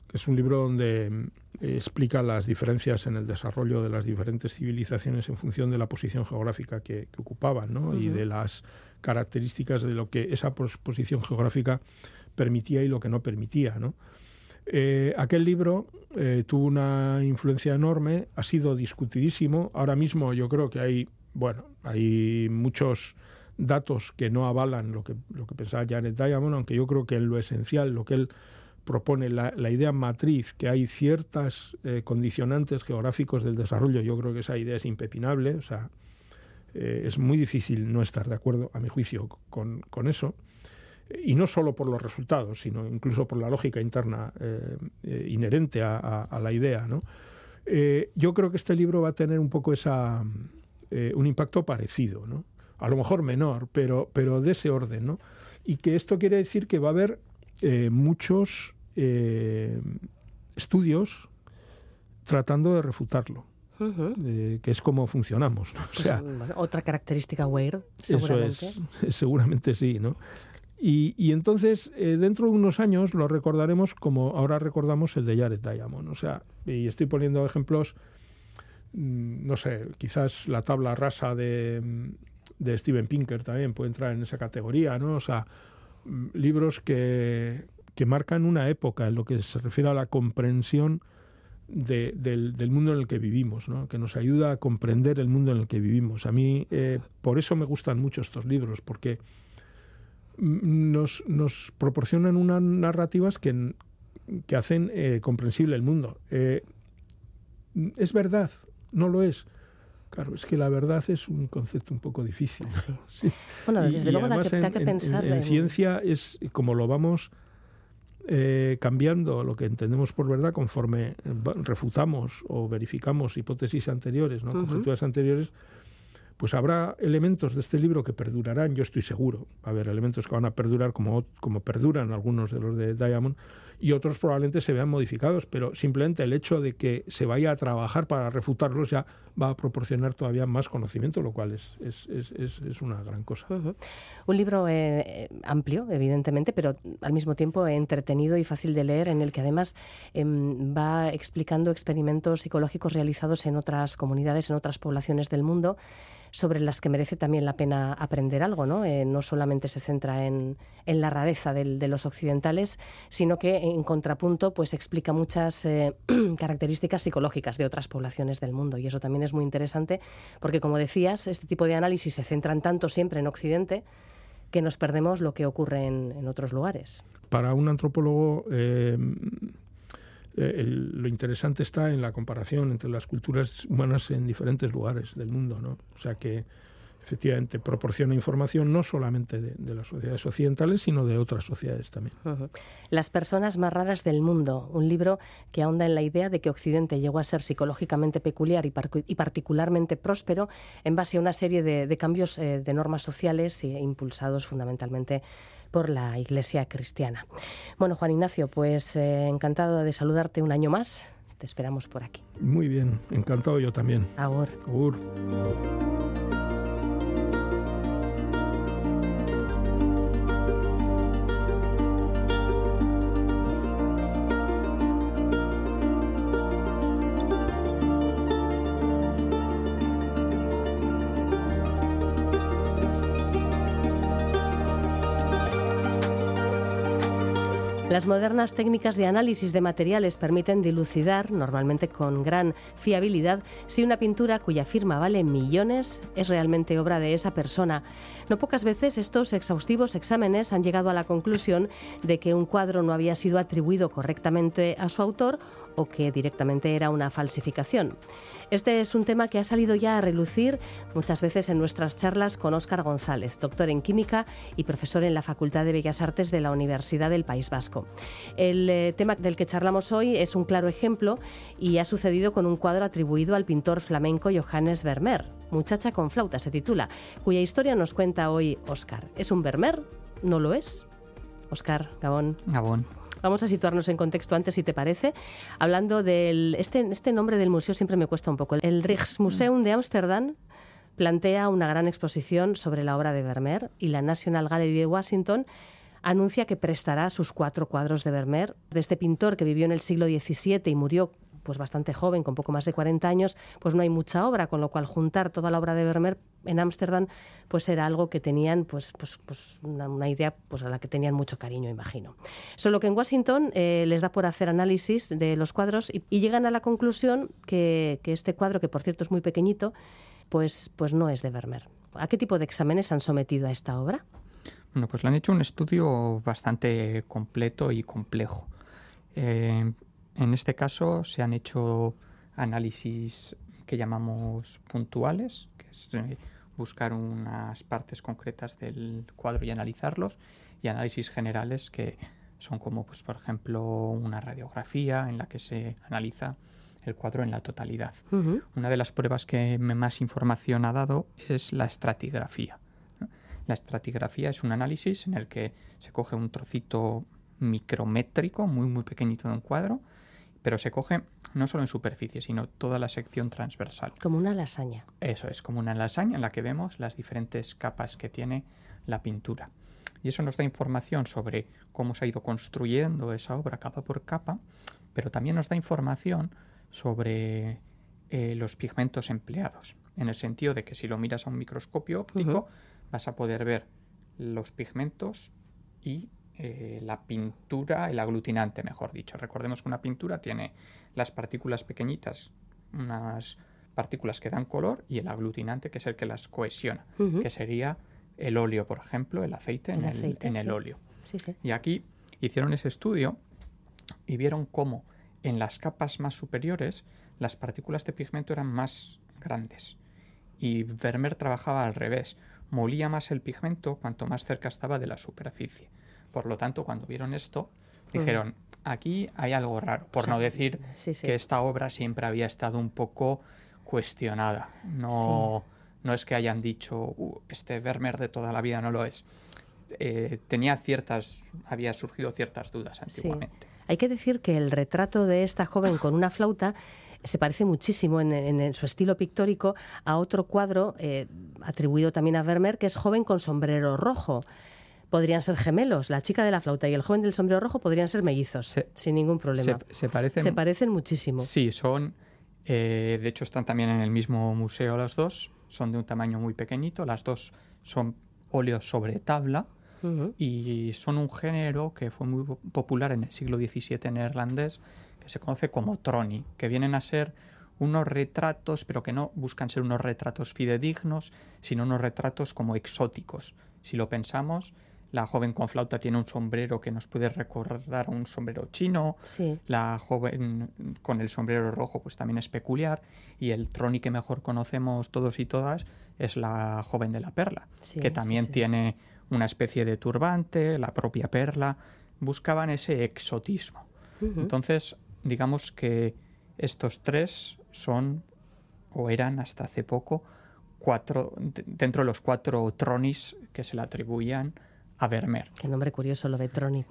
que es un libro donde explica las diferencias en el desarrollo de las diferentes civilizaciones en función de la posición geográfica que, ocupaban ¿no? y de las características de lo que esa posición geográfica permitía y lo que no permitía. Eh, aquel libro eh, tuvo una influencia enorme, ha sido discutidísimo. Ahora mismo yo creo que hay, bueno, hay muchos datos que no avalan lo que, lo que pensaba Janet Diamond, aunque yo creo que en lo esencial, lo que él propone, la, idea matriz, que hay ciertas eh, condicionantes geográficos del desarrollo, yo creo que esa idea es impepinable, o sea, es muy difícil no estar de acuerdo, a mi juicio, con, con eso y no solo por los resultados, sino incluso por la lógica interna eh, eh, inherente a, la idea. ¿no? Eh, yo creo que este libro va a tener un poco esa, un impacto parecido, ¿no? a lo mejor menor, pero, pero de ese orden. ¿no? Y que esto quiere decir que va a haber muchos estudios tratando de refutarlo. que es como funcionamos. Pues, otra característica Weir, seguramente. seguramente sí, ¿no? Y, entonces, eh, dentro de unos años, lo recordaremos como ahora recordamos el de Jared Diamond. O sea, y estoy poniendo ejemplos, mm, no sé, quizás la tabla rasa de, de Steven Pinker también puede entrar en esa categoría, ¿no? O sea, mm, libros que, que marcan una época en lo que se refiere a la comprensión del, del, mundo en el que vivimos, ¿no? que nos ayuda a comprender el mundo en el que vivimos. A mí, eh, por eso me gustan mucho estos libros, porque nos, nos proporcionan unas narrativas que, que hacen eh, comprensible el mundo. Eh, es verdad, no lo es. Claro, es que la verdad es un concepto un poco difícil. Sí. Bueno, desde luego da que, que pensar. En, ciencia es como lo vamos eh, cambiando, lo que entendemos por verdad, conforme refutamos o verificamos hipótesis anteriores, ¿no? conjeturas anteriores, pues habrá elementos de este libro que perdurarán, yo estoy seguro. Va a haber elementos que van a perdurar como, como perduran algunos de los de Diamond y otros probablemente se vean modificados, pero simplemente el hecho de que se vaya a trabajar para refutarlos ya va a proporcionar todavía más conocimiento, lo cual es, es, es, es una gran cosa. Un libro eh, amplio, evidentemente, pero al mismo tiempo entretenido y fácil de leer, en el que además em, va explicando experimentos psicológicos realizados en otras comunidades, en otras poblaciones del mundo sobre las que merece también la pena aprender algo, ¿no? Eh, no solamente se centra en, la rareza de los occidentales, sino que en contrapunto pues explica muchas eh, características psicológicas de otras poblaciones del mundo y eso también es muy interesante porque como decías, este tipo de análisis se centran tanto siempre en Occidente que nos perdemos lo que ocurre en, otros lugares. Para un antropólogo eh, eh, lo interesante está en la comparación entre las culturas humanas en diferentes lugares del mundo, ¿no? O sea que efectivamente proporciona información no solamente de, las sociedades occidentales, sino de otras sociedades también. Las personas más raras del mundo, un libro que ahonda en la idea de que Occidente llegó a ser psicológicamente peculiar y, particularmente próspero en base a una serie de, cambios eh, de normas sociales impulsados fundamentalmente por la Iglesia cristiana. Bueno, Juan Ignacio, pues eh, encantado de saludarte un año más. Te esperamos por aquí. Muy bien, encantado yo también. Agur. Agur. Las modernas técnicas de análisis de materiales permiten dilucidar, normalmente con gran fiabilidad, si una pintura cuya firma vale millones es realmente obra de esa persona. No pocas veces estos exhaustivos exámenes han llegado a la conclusión de que un cuadro no había sido atribuido correctamente a su autor o que directamente era una falsificación. Este es un tema que ha salido ya a relucir muchas veces en nuestras charlas con Óscar González, doctor en química y profesor en la Facultad de Bellas Artes de la Universidad del País Vasco. El eh, tema del que charlamos hoy es un claro ejemplo y ha sucedido con un cuadro atribuido al pintor flamenco Johannes Vermeer. Muchacha con flauta se titula, cuya historia nos cuenta hoy Óscar. ¿Es un Vermeer? ¿No lo es? Óscar, Gabón. Gabón. Vamos a situarnos en contexto antes, si te parece, hablando del... Este, este nombre del museo siempre me cuesta un poco. El Rijksmuseum de Ámsterdam plantea una gran exposición sobre la obra de Vermeer y la National Gallery de Washington anuncia que prestará sus cuatro cuadros de Vermeer, de este pintor que vivió en el siglo XVII y murió pues bastante joven, con poco más de 40 años, pues no hay mucha obra, con lo cual juntar toda la obra de Vermeer en Ámsterdam pues era algo que tenían pues, pues, pues una, idea pues a la que tenían mucho cariño, imagino. Solo que en Washington eh, les da por hacer análisis de los cuadros y, llegan a la conclusión que, este cuadro, que por cierto es muy pequeñito, pues, pues no es de Vermeer. ¿A qué tipo de exámenes han sometido a esta obra? Bueno, pues le han hecho un estudio bastante completo y complejo. Eh, en este caso se han hecho análisis que llamamos puntuales, que es eh, buscar unas partes concretas del cuadro y analizarlos, y análisis generales que son como, pues, por ejemplo, una radiografía en la que se analiza el cuadro en la totalidad. Una de las pruebas que más información ha dado es la estratigrafía. La estratigrafía es un análisis en el que se coge un trocito micrométrico, muy muy pequeñito de un cuadro, pero se coge no solo en superficie, sino toda la sección transversal. Como una lasaña. Eso es, como una lasaña en la que vemos las diferentes capas que tiene la pintura. Y eso nos da información sobre cómo se ha ido construyendo esa obra capa por capa, pero también nos da información sobre eh, los pigmentos empleados, en el sentido de que si lo miras a un microscopio óptico, vas a poder ver los pigmentos y eh, la pintura, el aglutinante, mejor dicho. Recordemos que una pintura tiene las partículas pequeñitas, unas partículas que dan color, y el aglutinante, que es el que las cohesiona, que sería el óleo, por ejemplo, el aceite en el, óleo. Y aquí hicieron ese estudio y vieron cómo en las capas más superiores las partículas de pigmento eran más grandes. Y Vermeer trabajaba al revés, molía más el pigmento cuanto más cerca estaba de la superficie. Por lo tanto, cuando vieron esto, dijeron, aquí hay algo raro, por no decir que esta obra siempre había estado un poco cuestionada. No, no es que hayan dicho, uh, este Vermeer de toda la vida no lo es. Eh, tenía ciertas, había surgido ciertas dudas antiguamente. Hay que decir que el retrato de esta joven con una flauta se parece muchísimo en, su estilo pictórico a otro cuadro eh, atribuido también a Vermeer, que es joven con sombrero rojo podrían ser gemelos. La chica de la flauta y el joven del sombrero rojo podrían ser mellizos, sin ningún problema. Se, parecen, se parecen muchísimo. Sí, son. Eh, de hecho, están también en el mismo museo las dos. Son de un tamaño muy pequeñito. Las dos son óleos sobre tabla. Y son un género que fue muy popular en el siglo XVII neerlandés, que se conoce como troni, que vienen a ser unos retratos, pero que no buscan ser unos retratos fidedignos, sino unos retratos como exóticos. Si lo pensamos, la joven con flauta tiene un sombrero que nos puede recordar a un sombrero chino. La joven con el sombrero rojo pues también es peculiar. Y el troni que mejor conocemos todos y todas es la joven de la perla, que también tiene una especie de turbante, la propia perla. Buscaban ese exotismo. Entonces, digamos que estos tres son, o eran hasta hace poco, cuatro, dentro de los cuatro tronis que se le atribuían a Vermeer. Qué nombre curioso lo de Troni.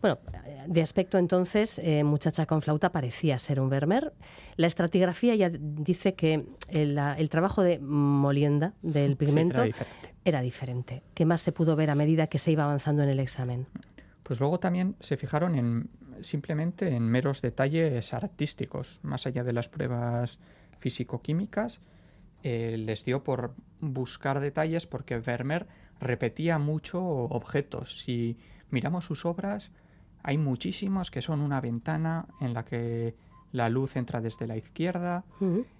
Bueno, de aspecto entonces, eh, muchacha con flauta parecía ser un Vermeer. La estratigrafía ya dice que el, trabajo de molienda del pigmento era, diferente. ¿Qué más se pudo ver a medida que se iba avanzando en el examen? Pues luego también se fijaron en simplemente en meros detalles artísticos, más allá de las pruebas físico-químicas. Eh, les dio por buscar detalles porque Vermeer repetía mucho objetos. Si miramos sus obras, hay muchísimos que son una ventana en la que la luz entra desde la izquierda,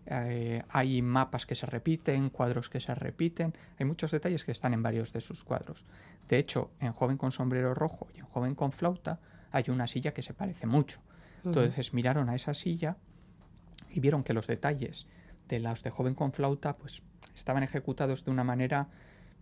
eh, hay mapas que se repiten, cuadros que se repiten, hay muchos detalles que están en varios de sus cuadros. De hecho, en Joven con sombrero rojo y en Joven con flauta hay una silla que se parece mucho. Entonces miraron a esa silla y vieron que los detalles de las de Joven con flauta pues estaban ejecutados de una manera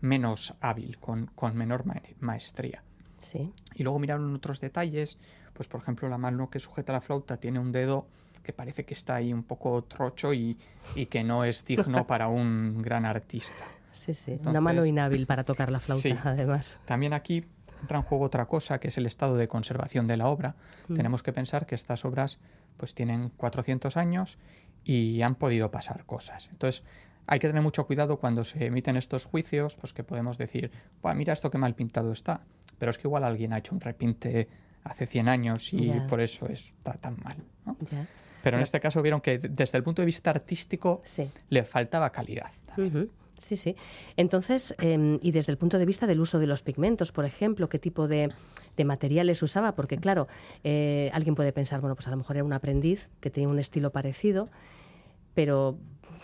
menos hábil, con, con menor ma- maestría. Sí. Y luego miraron otros detalles, pues por ejemplo la mano que sujeta la flauta tiene un dedo que parece que está ahí un poco trocho y, y que no es digno para un gran artista. Sí, sí. Una mano inhábil para tocar la flauta, Sí. además. También aquí entra en juego otra cosa, que es el estado de conservación de la obra. Mm. Tenemos que pensar que estas obras pues tienen 400 años y han podido pasar cosas. Entonces, hay que tener mucho cuidado cuando se emiten estos juicios, pues que podemos decir, "Buah, mira esto que mal pintado está. Pero es que igual alguien ha hecho un repinte hace 100 años y por eso está tan mal. Pero en este caso vieron que desde el punto de vista artístico Sí. le faltaba calidad. Sí, sí. Entonces, eh, y desde el punto de vista del uso de los pigmentos, por ejemplo, ¿qué tipo de, de materiales usaba? Porque, claro, eh, alguien puede pensar, bueno, pues a lo mejor era un aprendiz que tenía un estilo parecido, pero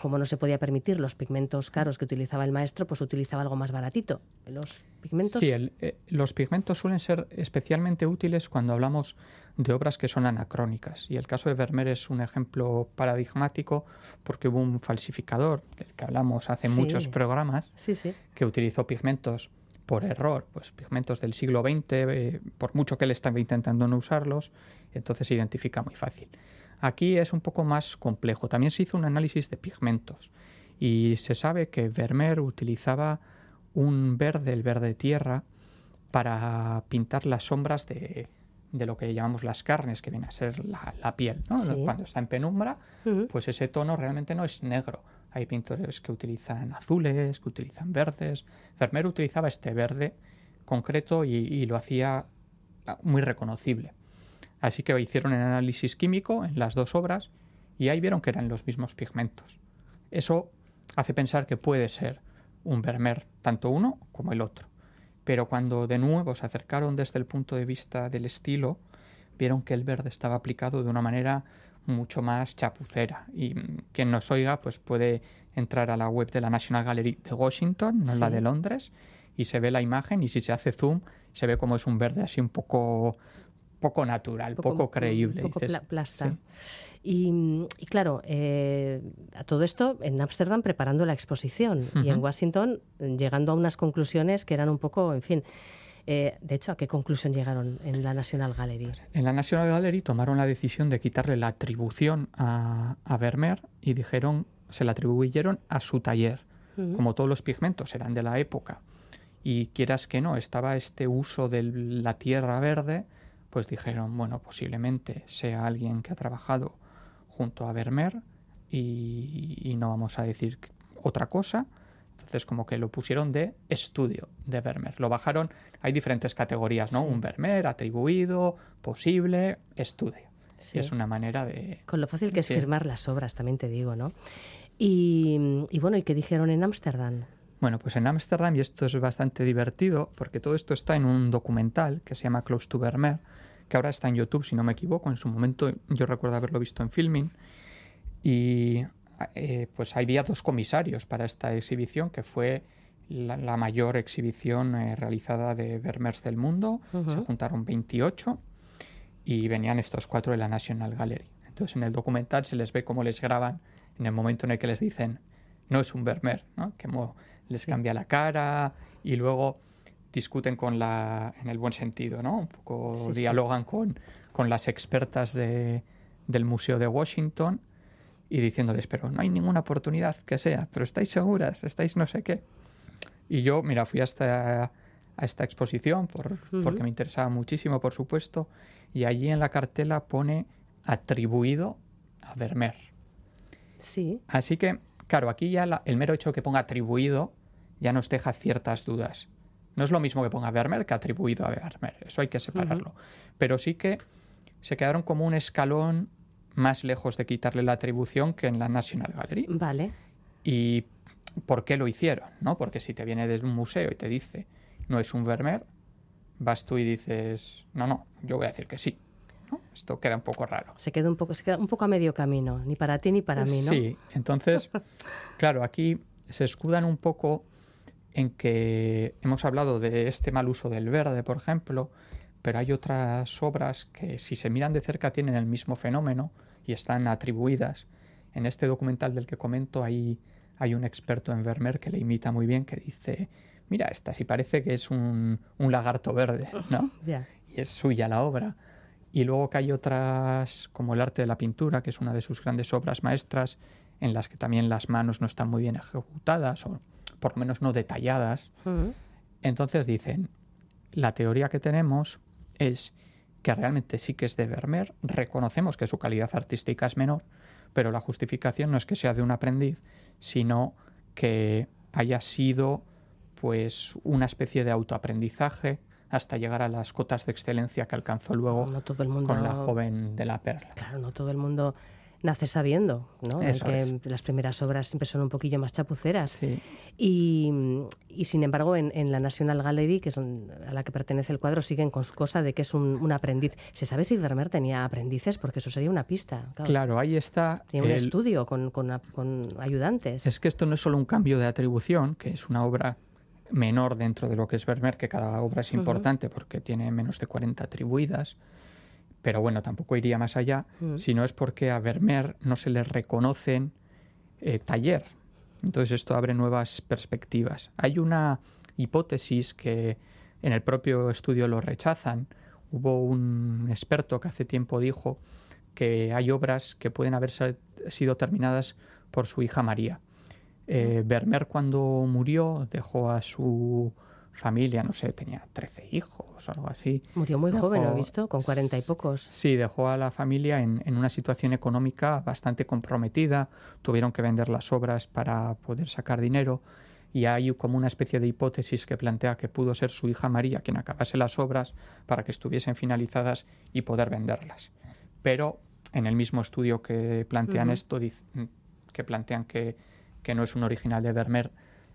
como no se podía permitir los pigmentos caros que utilizaba el maestro, pues utilizaba algo más baratito. Los pigmentos. Sí, el- eh, los pigmentos suelen ser especialmente útiles cuando hablamos de obras que son anacrónicas. Y el caso de Vermeer es un ejemplo paradigmático porque hubo un falsificador del que hablamos hace Sí. muchos programas Sí, sí. que utilizó pigmentos por error, pues pigmentos del siglo XX, eh, por mucho que él estaba intentando no usarlos, entonces se identifica muy fácil. Aquí es un poco más complejo. También se hizo un análisis de pigmentos y se sabe que Vermeer utilizaba un verde, el verde tierra, para pintar las sombras de, de lo que llamamos las carnes, que viene a ser la, la piel. ¿no? Sí. Cuando está en penumbra, pues ese tono realmente no es negro. Hay pintores que utilizan azules, que utilizan verdes. Vermeer utilizaba este verde concreto y, lo hacía muy reconocible. Así que hicieron el análisis químico en las dos obras y ahí vieron que eran los mismos pigmentos. Eso hace pensar que puede ser un Vermeer, tanto uno como el otro. Pero cuando de nuevo se acercaron desde el punto de vista del estilo, vieron que el verde estaba aplicado de una manera mucho más chapucera. Y quien nos oiga, pues puede entrar a la web de la National Gallery de Washington, no la de Londres, y se ve la imagen y si se hace zoom, se ve como es un verde así un poco poco natural, poco, creíble. Poco dices, plasta. sí. Y, y claro, eh, a todo esto en Ámsterdam preparando la exposición y en. Washington llegando a unas conclusiones que eran un poco, en fin. Eh, de hecho, ¿a qué conclusión llegaron en la National Gallery? En la National Gallery tomaron la decisión de quitarle la atribución a, a Vermeer y dijeron, se la atribuyeron a su taller. Como todos los pigmentos eran de la época y quieras que no, estaba este uso de la tierra verde, pues dijeron, bueno, posiblemente sea alguien que ha trabajado junto a Vermeer y, y no vamos a decir otra cosa. Entonces como que lo pusieron de estudio de Vermeer. Lo bajaron, hay diferentes categorías, ¿no? Sí. Un Vermeer, atribuido, posible, estudio. Sí. Es una manera de... Con lo fácil que es Sí. firmar las obras, también te digo, ¿no? Y, y bueno, ¿y qué dijeron en Ámsterdam? Bueno, pues en Ámsterdam, y esto es bastante divertido, porque todo esto está en un documental que se llama Close to Vermeer, que ahora está en YouTube, si no me equivoco. En su momento yo recuerdo haberlo visto en filming. Y eh, pues había dos comisarios para esta exhibición, que fue la, la mayor exhibición eh, realizada de Vermeers del mundo. Se juntaron 28 y venían estos cuatro de la National Gallery. Entonces en el documental se les ve cómo les graban en el momento en el que les dicen no es un Vermeer, ¿no? Que les cambia la cara y luego discuten con la en el buen sentido, ¿no? Un poco Sí, sí. dialogan con, con las expertas de- del Museo de Washington y diciéndoles, pero no hay ninguna oportunidad que sea, pero estáis seguras, estáis no sé qué. Y yo, mira, fui hasta a esta exposición por, porque me interesaba muchísimo, por supuesto, y allí en la cartela pone atribuido a Vermeer. Sí, Así que, claro, aquí ya la- el mero hecho que ponga atribuido ya nos deja ciertas dudas. No es lo mismo que ponga Vermeer que atribuido a Vermeer, eso hay que separarlo. Pero sí que se quedaron como un escalón más lejos de quitarle la atribución que en la National Gallery. vale. ¿Y por qué lo hicieron? ¿no? Porque si te viene de un museo y te dice no es un Vermeer, vas tú y dices, no, no, yo voy a decir que sí. ¿no? Esto queda un poco raro. Se queda un poco, se queda un poco a medio camino, ni para ti ni para mí, ¿no? Sí, entonces, claro, aquí se escudan un poco en que hemos hablado de este mal uso del verde, por ejemplo, pero hay otras obras que si se miran de cerca tienen el mismo fenómeno y están atribuidas. En este documental del que comento hay, hay un experto en Vermeer que le imita muy bien, que dice, mira, esta sí parece que es un, un lagarto verde, ¿no? Y es suya la obra. Y luego que hay otras, como el arte de la pintura, que es una de sus grandes obras maestras, en las que también las manos no están muy bien ejecutadas, o por lo menos no detalladas. Entonces dicen, la teoría que tenemos es que realmente sí que es de Vermeer, reconocemos que su calidad artística es menor, pero la justificación no es que sea de un aprendiz, sino que haya sido pues una especie de autoaprendizaje hasta llegar a las cotas de excelencia que alcanzó luego No todo el mundo. con la joven de la perla. Claro, no todo el mundo nace sabiendo, ¿no? Que es. las primeras obras siempre son un poquillo más chapuceras. Sí. Y, y, sin embargo, en, en la National Gallery, que es a la que pertenece el cuadro, siguen con su cosa de que es un, un aprendiz. ¿Se sabe si Vermeer tenía aprendices? Porque eso sería una pista. Claro. Claro, ahí está. Tiene un estudio con, con- con ayudantes. Es que esto no es solo un cambio de atribución, que es una obra menor dentro de lo que es Vermeer, que cada obra es importante porque tiene menos de 40 atribuidas, pero bueno, tampoco iría más allá, Mm. sino es porque a Vermeer no se le reconocen eh, taller. Entonces esto abre nuevas perspectivas. Hay una hipótesis que en el propio estudio lo rechazan. Hubo un experto que hace tiempo dijo que hay obras que pueden haber sido terminadas por su hija María. Eh, Vermeer cuando murió dejó a su familia, no sé, tenía 13 hijos o algo así. Murió muy Dejó- joven, ¿lo he visto? Con cuarenta y pocos. Sí, dejó a la familia en, en una situación económica bastante comprometida. Tuvieron que vender las obras para poder sacar dinero. Y hay como una especie de hipótesis que plantea que pudo ser su hija María quien acabase las obras para que estuviesen finalizadas y poder venderlas. Pero en el mismo estudio que plantean Ujú. esto, dic- que plantean que, que no es un original de Vermeer,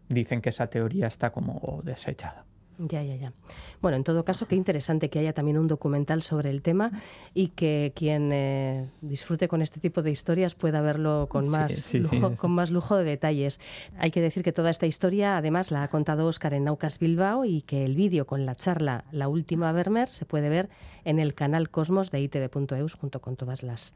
dicen que esa teoría está como desechada. Ya, ya, ya. Bueno, en todo caso, qué interesante que haya también un documental sobre el tema y que quien eh, disfrute con este tipo de historias pueda verlo con más, sí, sí, lujo, sí. con más lujo de detalles. Hay que decir que toda esta historia, además, la ha contado Óscar en Naucas Bilbao y que el vídeo con la charla La Última Vermeer se puede ver en el canal Cosmos de itv.eus junto con todas las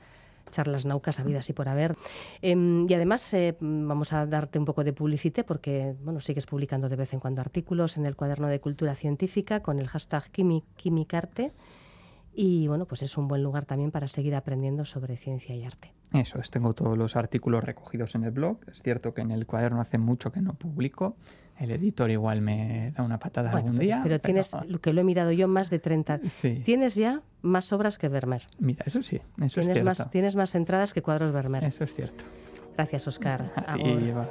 charlas naucas habidas y por haber. Em, y además eh, vamos a darte un poco de publicité porque bueno, sigues publicando de vez en cuando artículos en el cuaderno de cultura científica con el hashtag Quimi- Quimicarte y bueno, pues es un buen lugar también para seguir aprendiendo sobre ciencia y arte. Eso es, tengo todos los artículos recogidos en el blog. Es cierto que en el cuaderno hace mucho que no publico. El editor igual me da una patada Bueno, algún pero, día. pero tienes, lo que lo he mirado yo, más de 30. Sí. Tienes ya más obras que Vermeer. Mira, eso sí, eso es Tienes cierto. más, tienes más entradas que cuadros Vermeer. Eso es cierto. Gracias, Oscar. A ti, Agur. Eva.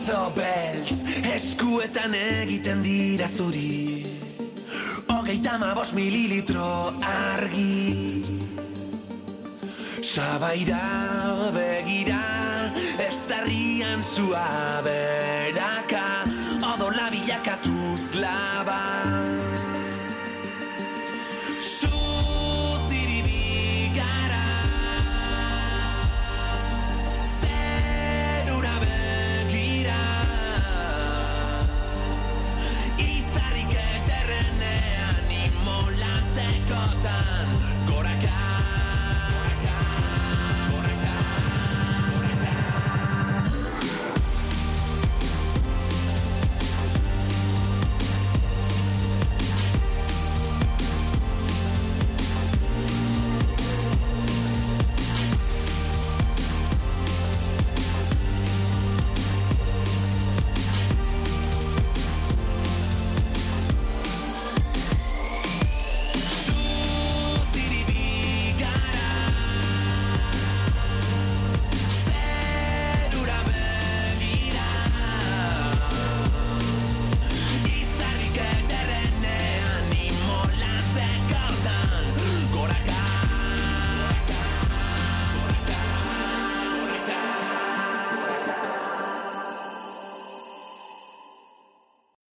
Baso beltz eskuetan egiten dira zuri. Hogeita ma mililitro argi. Sabaira begira Ez darrian zua beraka. Odola bilakatuz laba